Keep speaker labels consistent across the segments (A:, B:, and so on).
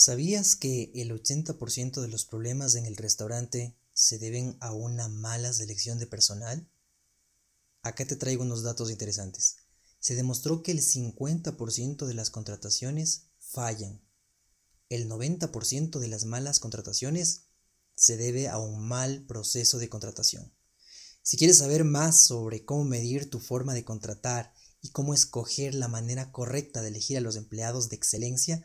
A: ¿Sabías que el 80% de los problemas en el restaurante se deben a una mala selección de personal? Acá te traigo unos datos interesantes. Se demostró que el 50% de las contrataciones fallan. El 90% de las malas contrataciones se debe a un mal proceso de contratación. Si quieres saber más sobre cómo medir tu forma de contratar y cómo escoger la manera correcta de elegir a los empleados de excelencia,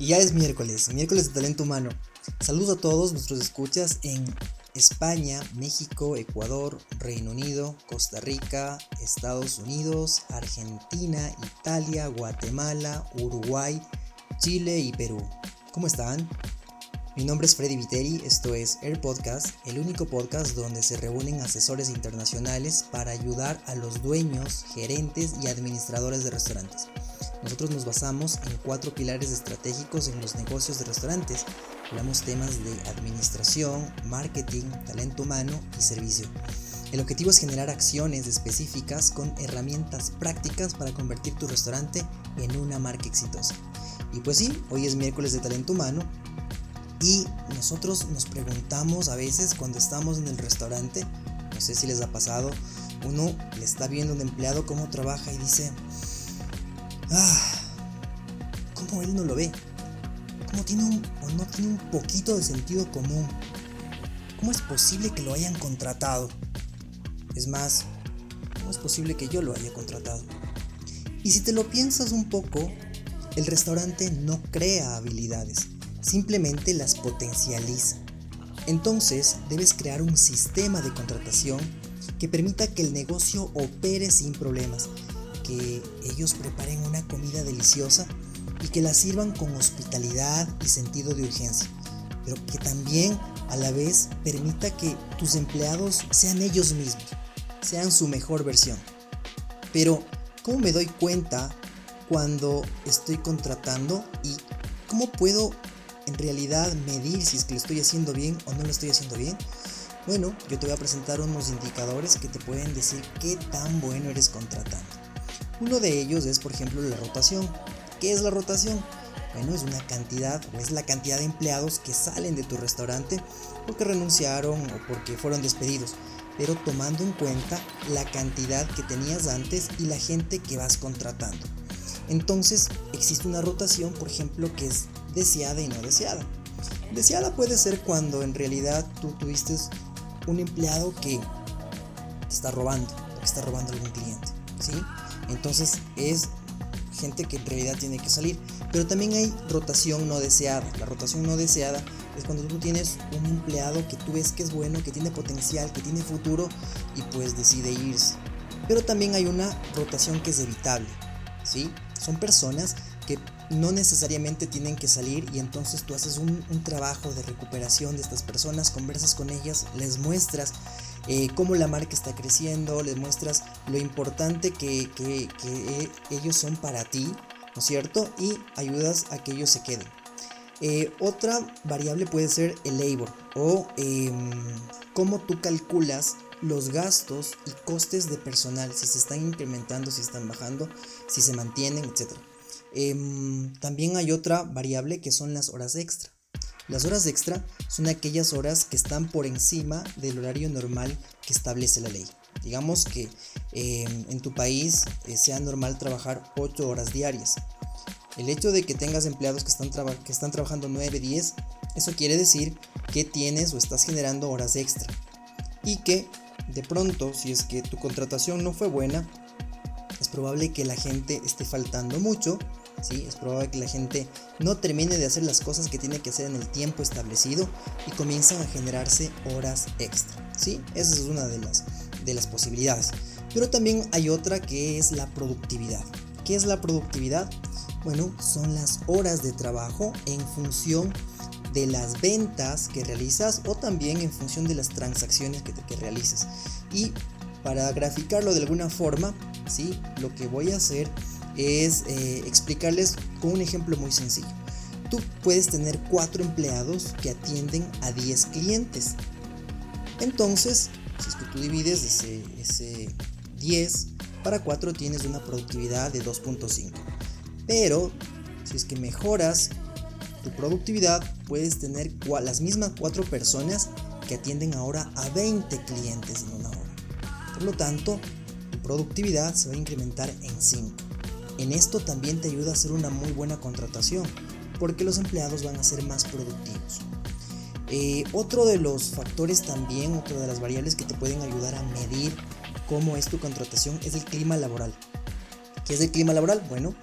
A: Y ya es miércoles, miércoles de talento humano. Saludos a todos nuestros escuchas en España, México, Ecuador, Reino Unido, Costa Rica, Estados Unidos, Argentina, Italia, Guatemala, Uruguay, Chile y Perú. ¿Cómo están? Mi nombre es Freddy Viteri, esto es Air Podcast, el único podcast donde se reúnen asesores internacionales para ayudar a los dueños, gerentes y administradores de restaurantes. Nosotros nos basamos en cuatro pilares estratégicos en los negocios de restaurantes. Hablamos temas de administración, marketing, talento humano y servicio. El objetivo es generar acciones específicas con herramientas prácticas para convertir tu restaurante en una marca exitosa. Y pues sí, hoy es miércoles de talento humano y nosotros nos preguntamos a veces cuando estamos en el restaurante, no sé si les ha pasado, uno le está viendo a un empleado cómo trabaja y dice, ah, ¿cómo él no lo ve? ¿Cómo tiene un, o no tiene un poquito de sentido común? ¿Cómo es posible que lo hayan contratado? Es más, ¿cómo es posible que yo lo haya contratado? Y si te lo piensas un poco, el restaurante no crea habilidades, simplemente las potencializa. Entonces debes crear un sistema de contratación que permita que el negocio opere sin problemas, que ellos preparen una comida deliciosa y que la sirvan con hospitalidad y sentido de urgencia, pero que también a la vez permita que tus empleados sean ellos mismos, sean su mejor versión. Pero, ¿cómo me doy cuenta cuando estoy contratando y cómo puedo en realidad medir si es que lo estoy haciendo bien o no lo estoy haciendo bien? Bueno, yo te voy a presentar unos indicadores que te pueden decir qué tan bueno eres contratando. Uno de ellos es, por ejemplo, la rotación. ¿Qué es la rotación? Bueno, es una cantidad o es la cantidad de empleados que salen de tu restaurante porque renunciaron o porque fueron despedidos, pero tomando en cuenta la cantidad que tenías antes y la gente que vas contratando. Entonces, existe una rotación, por ejemplo, que es deseada y no deseada. Deseada puede ser cuando en realidad tú tuviste un empleado que te está robando o que está robando a algún cliente, ¿sí? Entonces es gente que en realidad tiene que salir. Pero también hay rotación no deseada. La rotación no deseada es cuando tú tienes un empleado que tú ves que es bueno, que tiene potencial, que tiene futuro y pues decide irse. Pero también hay una rotación que es evitable, ¿sí? Son personas que no necesariamente tienen que salir y entonces tú haces un, trabajo de recuperación de estas personas, conversas con ellas, les muestras eh, cómo la marca está creciendo, les muestras lo importante que, que, que ellos son para ti, ¿no es cierto? Y ayudas a que ellos se queden. Eh, otra variable puede ser el labor o eh, cómo tú calculas los gastos y costes de personal, si se están incrementando, si están bajando, si se mantienen, etc. Eh, también hay otra variable que son las horas extra. Las horas extra son aquellas horas que están por encima del horario normal que establece la ley. Digamos que eh, en tu país eh, sea normal trabajar 8 horas diarias. El hecho de que tengas empleados que están, que están trabajando 9, 10, eso quiere decir que tienes o estás generando horas extra. Y que de pronto, si es que tu contratación no fue buena, es probable que la gente esté faltando mucho ¿sí? Es probable que la gente no termine de hacer las cosas que tiene que hacer en el tiempo establecido y comienzan a generarse horas extra, ¿sí? Esa es una de las, de las posibilidades. Pero también hay otra que es la productividad. ¿Qué es la productividad? Bueno, son las horas de trabajo en función de las ventas que realizas o también en función de las transacciones que, realices. Y para graficarlo de alguna forma, ¿sí? lo que voy a hacer eh, explicarles con un ejemplo muy sencillo. Tú puedes tener cuatro empleados que atienden a 10 clientes. Entonces, si es que tú divides ese, ese 10 para 4 tienes una productividad de 2.5. Pero si es que mejoras tu productividad, puedes tener las mismas 4 personas que atienden ahora a 20 clientes en una hora. Por lo tanto, tu productividad se va a incrementar en 5. En esto también te ayuda a hacer una muy buena contratación, porque los empleados van a ser más productivos. Eh, otro de los factores también, otra de las variables que te pueden ayudar a medir cómo es tu contratación es el clima laboral. ¿Qué es el clima laboral? Bueno,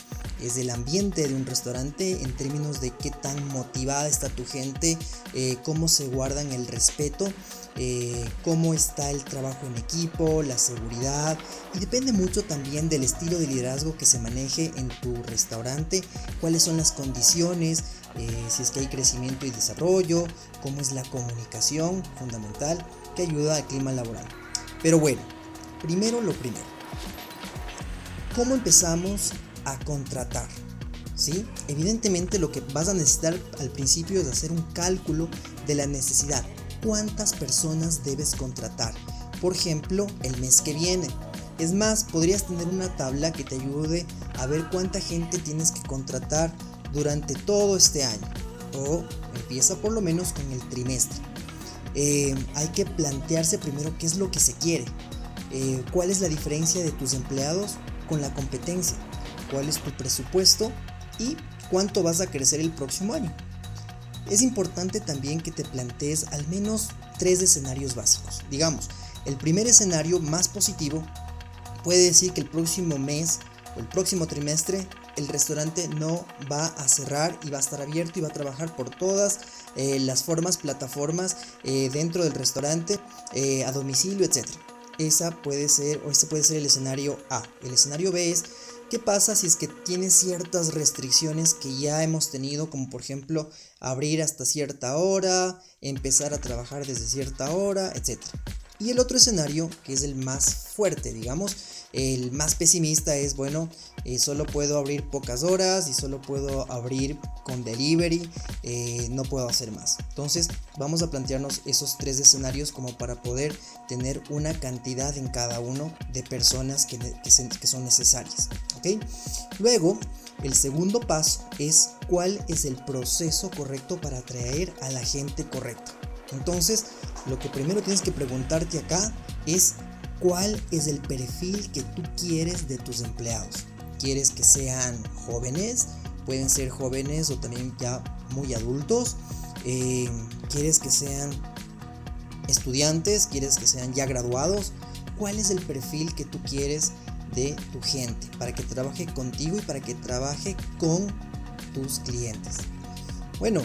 A: es el ambiente de un restaurante en términos de qué tan motivada está tu gente, eh, cómo se guardan el respeto, eh, cómo está el trabajo en equipo, la seguridad y depende mucho también del estilo de liderazgo que se maneje en tu restaurante, cuáles son las condiciones, eh, si es que hay crecimiento y desarrollo, cómo es la comunicación fundamental que ayuda al clima laboral. Pero bueno, primero lo primero. ¿Cómo empezamos a contratar. ¿sí? Evidentemente lo que vas a necesitar al principio es hacer un cálculo de la necesidad. ¿Cuántas personas debes contratar? Por ejemplo, el mes que viene. Es más, podrías tener una tabla que te ayude a ver cuánta gente tienes que contratar durante todo este año. O empieza por lo menos con el trimestre. Eh, hay que plantearse primero qué es lo que se quiere. Eh, cuál es la diferencia de tus empleados con la competencia cuál es tu presupuesto y cuánto vas a crecer el próximo año. Es importante también que te plantees al menos tres escenarios básicos. Digamos, el primer escenario más positivo puede decir que el próximo mes o el próximo trimestre el restaurante no va a cerrar y va a estar abierto y va a trabajar por todas eh, las formas, plataformas eh, dentro del restaurante, eh, a domicilio, etc. Esa puede ser, o ese puede ser el escenario A. El escenario B es ¿Qué pasa si es que tiene ciertas restricciones que ya hemos tenido, como por ejemplo abrir hasta cierta hora, empezar a trabajar desde cierta hora, etcétera? Y el otro escenario, que es el más fuerte, digamos, el más pesimista es, bueno, eh, solo puedo abrir pocas horas y solo puedo abrir con delivery, eh, no puedo hacer más. Entonces vamos a plantearnos esos tres escenarios como para poder tener una cantidad en cada uno de personas que, son necesarias. Luego, el segundo paso es cuál es el proceso correcto para atraer a la gente correcta. Entonces, lo que primero tienes que preguntarte acá es cuál es el perfil que tú quieres de tus empleados. ¿Quieres que sean jóvenes? Pueden ser jóvenes o también ya muy adultos. Eh, ¿Quieres que sean estudiantes? ¿Quieres que sean ya graduados? ¿Cuál es el perfil que tú quieres de tu gente para que trabaje contigo y para que trabaje con tus clientes? Bueno,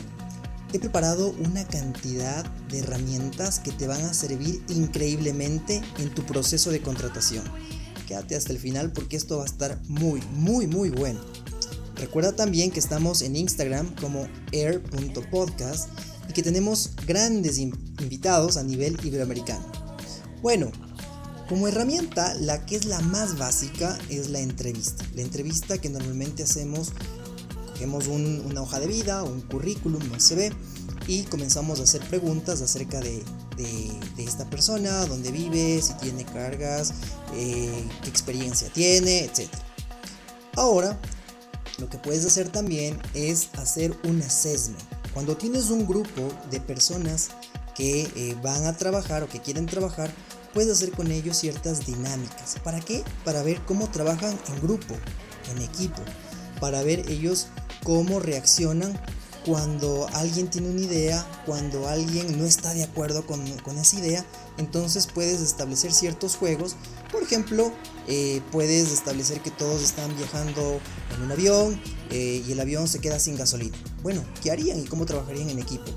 A: he preparado una cantidad de herramientas que te van a servir increíblemente en tu proceso de contratación. Quédate hasta el final porque esto va a estar muy, muy, muy bueno. Recuerda también que estamos en Instagram como air.podcast y que tenemos grandes invitados a nivel iberoamericano. Bueno, como herramienta, la que es la más básica es la entrevista. La entrevista que normalmente hacemos cogemos una hoja de vida, un currículum, un CV y comenzamos a hacer preguntas acerca de, esta persona, dónde vive, si tiene cargas, eh, qué experiencia tiene, etc. Ahora, lo que puedes hacer también es hacer un assessment. Cuando tienes un grupo de personas que eh, van a trabajar o que quieren trabajar, puedes hacer con ellos ciertas dinámicas. ¿Para qué? Para ver cómo trabajan en grupo, en equipo, para ver ellos cómo reaccionan cuando alguien tiene una idea, cuando alguien no está de acuerdo con, esa idea, entonces puedes establecer ciertos juegos. Por ejemplo, eh, puedes establecer que todos están viajando en un avión eh, y el avión se queda sin gasolina. Bueno, ¿qué harían y cómo trabajarían en equipo?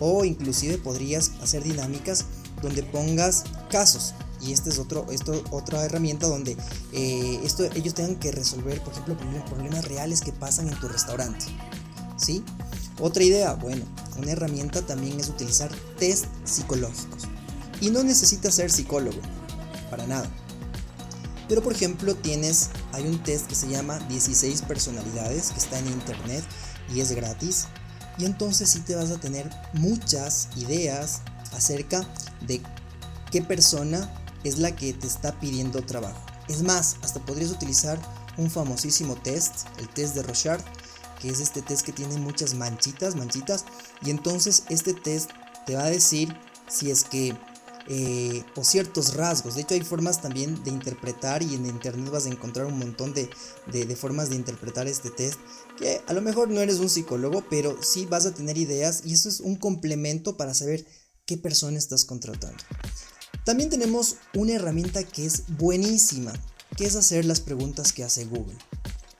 A: O inclusive podrías hacer dinámicas donde pongas casos. Y esta es otro, esto, otra herramienta donde eh, esto, ellos tengan que resolver, por ejemplo, problemas reales que pasan en tu restaurante. ¿Sí? Otra idea, bueno, una herramienta también es utilizar test psicológicos. Y no necesitas ser psicólogo, para nada. Pero por ejemplo tienes, hay un test que se llama 16 personalidades que está en internet y es gratis. Y entonces sí te vas a tener muchas ideas acerca de qué persona es la que te está pidiendo trabajo. Es más, hasta podrías utilizar un famosísimo test, el test de Rochard, que es este test que tiene muchas manchitas, manchitas, y entonces este test te va a decir si es que eh, o ciertos rasgos. De hecho, hay formas también de interpretar y en internet vas a encontrar un montón de, de, formas de interpretar este test. Que a lo mejor no eres un psicólogo, pero sí vas a tener ideas y eso es un complemento para saber qué persona estás contratando. También tenemos una herramienta que es buenísima, que es hacer las preguntas que hace Google.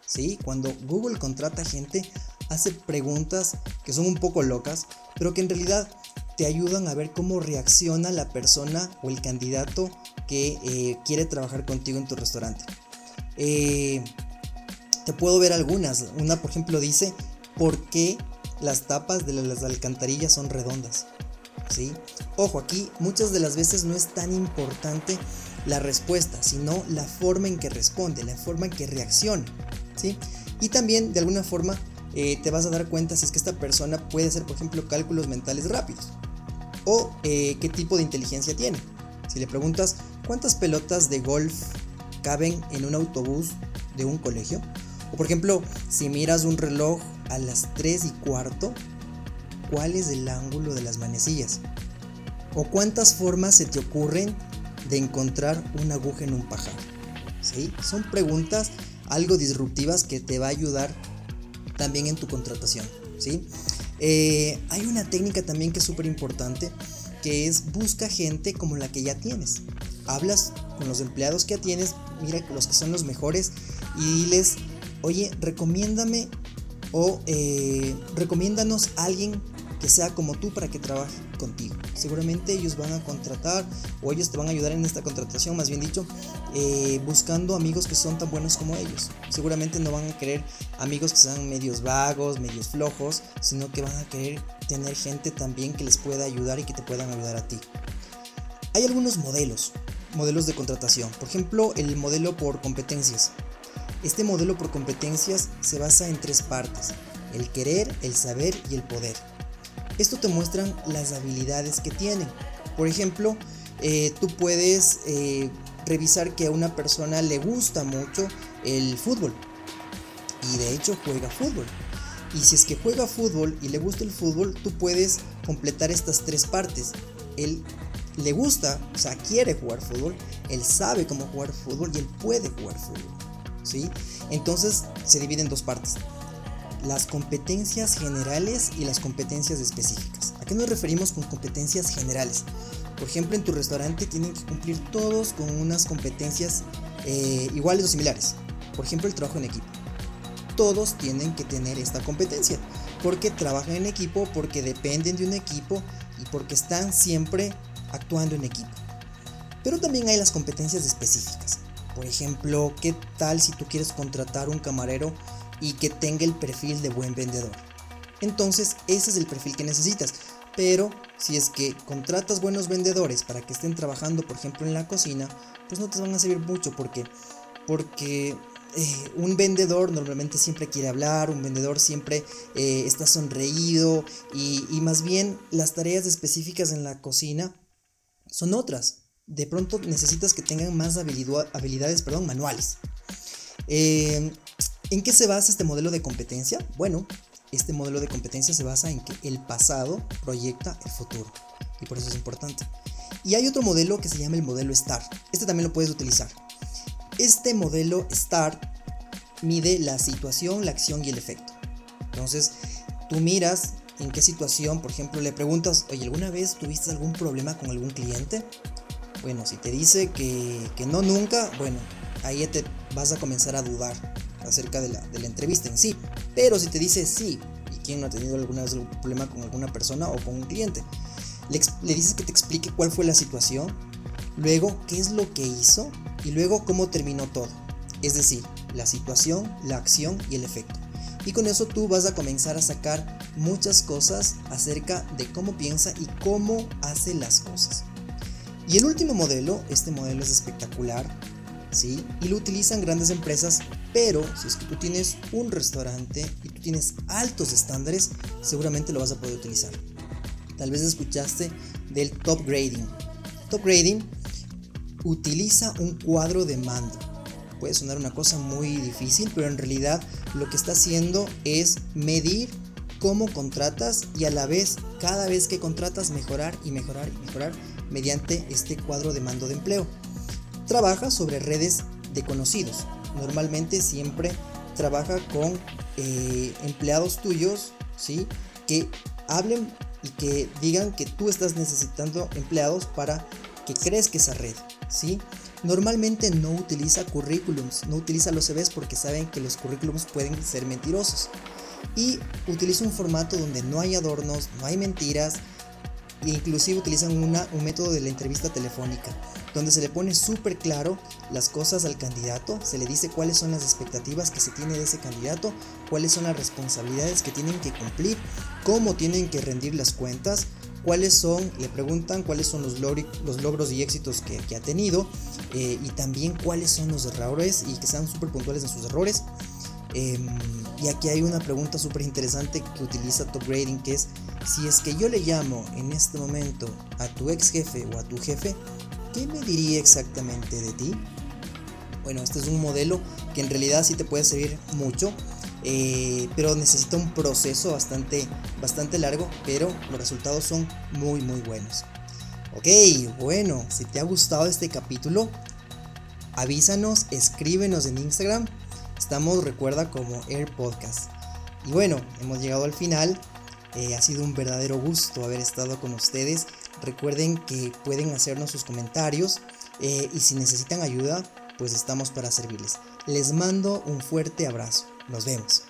A: ¿Sí? Cuando Google contrata gente, hace preguntas que son un poco locas, pero que en realidad te ayudan a ver cómo reacciona la persona o el candidato que eh, quiere trabajar contigo en tu restaurante. Eh, te puedo ver algunas. Una, por ejemplo, dice, ¿por qué las tapas de las alcantarillas son redondas? Ojo, aquí muchas de las veces no es tan importante la respuesta, sino la forma en que responde, la forma en que reacciona. ¿sí? Y también, de alguna forma, eh, te vas a dar cuenta si es que esta persona puede hacer, por ejemplo, cálculos mentales rápidos o eh, qué tipo de inteligencia tiene. Si le preguntas cuántas pelotas de golf caben en un autobús de un colegio, o por ejemplo, si miras un reloj a las 3 y cuarto, ¿cuál es el ángulo de las manecillas? ¿O cuántas formas se te ocurren de encontrar una aguja en un pajar? ¿Sí? Son preguntas algo disruptivas que te va a ayudar también en tu contratación. ¿sí? Eh, hay una técnica también que es súper importante, que es busca gente como la que ya tienes. Hablas con los empleados que ya tienes, mira los que son los mejores y diles, oye, recomiéndame o eh, recomiéndanos a alguien que sea como tú para que trabaje contigo. Seguramente ellos van a contratar o ellos te van a ayudar en esta contratación, más bien dicho, eh, buscando amigos que son tan buenos como ellos. Seguramente no van a querer amigos que sean medios vagos, medios flojos, sino que van a querer tener gente también que les pueda ayudar y que te puedan ayudar a ti. Hay algunos modelos, modelos de contratación. Por ejemplo, el modelo por competencias. Este modelo por competencias se basa en tres partes, el querer, el saber y el poder. Esto te muestran las habilidades que tienen. Por ejemplo, eh, tú puedes eh, revisar que a una persona le gusta mucho el fútbol. Y de hecho juega fútbol. Y si es que juega fútbol y le gusta el fútbol, tú puedes completar estas tres partes. Él le gusta, o sea, quiere jugar fútbol, él sabe cómo jugar fútbol y él puede jugar fútbol. ¿Sí? Entonces se divide en dos partes las competencias generales y las competencias específicas. ¿A qué nos referimos con competencias generales? Por ejemplo, en tu restaurante tienen que cumplir todos con unas competencias eh, iguales o similares. Por ejemplo, el trabajo en equipo. Todos tienen que tener esta competencia porque trabajan en equipo, porque dependen de un equipo y porque están siempre actuando en equipo. Pero también hay las competencias específicas. Por ejemplo, ¿qué tal si tú quieres contratar un camarero y que tenga el perfil de buen vendedor. Entonces ese es el perfil que necesitas. Pero si es que contratas buenos vendedores para que estén trabajando, por ejemplo, en la cocina, pues no te van a servir mucho porque, porque eh, un vendedor normalmente siempre quiere hablar, un vendedor siempre eh, está sonreído y, más bien las tareas específicas en la cocina son otras. De pronto necesitas que tengan más habilidades perdón, manuales. Eh, ¿En qué se basa este modelo de competencia? Bueno, este modelo de competencia se basa en que el pasado proyecta el futuro y por eso es importante. Y hay otro modelo que se llama el modelo STAR. Este también lo puedes utilizar. Este modelo STAR mide la situación, la acción y el efecto. Entonces, tú miras en qué situación, por ejemplo, le preguntas, oye, ¿alguna vez tuviste algún problema con algún cliente? Bueno, si te dice que, que no nunca, bueno, ahí te vas a comenzar a dudar acerca de la, de la entrevista en sí. Pero si te dice sí, y quién no ha tenido alguna vez algún problema con alguna persona o con un cliente, le, le dices que te explique cuál fue la situación, luego qué es lo que hizo y luego cómo terminó todo. Es decir, la situación, la acción y el efecto. Y con eso tú vas a comenzar a sacar muchas cosas acerca de cómo piensa y cómo hace las cosas. Y el último modelo, este modelo es espectacular, ¿sí? Y lo utilizan grandes empresas, pero si es que tú tienes un restaurante y tú tienes altos estándares, seguramente lo vas a poder utilizar. Tal vez escuchaste del top grading. Top grading utiliza un cuadro de mando. Puede sonar una cosa muy difícil, pero en realidad lo que está haciendo es medir cómo contratas y a la vez cada vez que contratas mejorar y mejorar y mejorar mediante este cuadro de mando de empleo. Trabaja sobre redes de conocidos. Normalmente siempre trabaja con eh, empleados tuyos, ¿sí? Que hablen y que digan que tú estás necesitando empleados para que crezca esa red, ¿sí? Normalmente no utiliza currículums, no utiliza los CVs porque saben que los currículums pueden ser mentirosos. Y utiliza un formato donde no hay adornos, no hay mentiras, e inclusive utilizan una, un método de la entrevista telefónica, donde se le pone súper claro las cosas al candidato, se le dice cuáles son las expectativas que se tiene de ese candidato, cuáles son las responsabilidades que tienen que cumplir, cómo tienen que rendir las cuentas, cuáles son, le preguntan cuáles son los, logros y éxitos que, ha tenido eh, y también cuáles son los errores y que sean súper puntuales en sus errores. Em, y aquí hay una pregunta súper interesante que utiliza Top Grading que es si es que yo le llamo en este momento a tu ex jefe o a tu jefe, ¿qué me diría exactamente de ti? Bueno, este es un modelo que en realidad sí te puede servir mucho eh, pero necesita un proceso bastante, bastante largo, pero los resultados son muy muy buenos. Ok, bueno, si te ha gustado este capítulo, avísanos, escríbenos en Instagram. Estamos, recuerda, como Air Podcast. Y bueno, hemos llegado al final. Eh, ha sido un verdadero gusto haber estado con ustedes. Recuerden que pueden hacernos sus comentarios eh, y si necesitan ayuda, pues estamos para servirles. Les mando un fuerte abrazo. Nos vemos.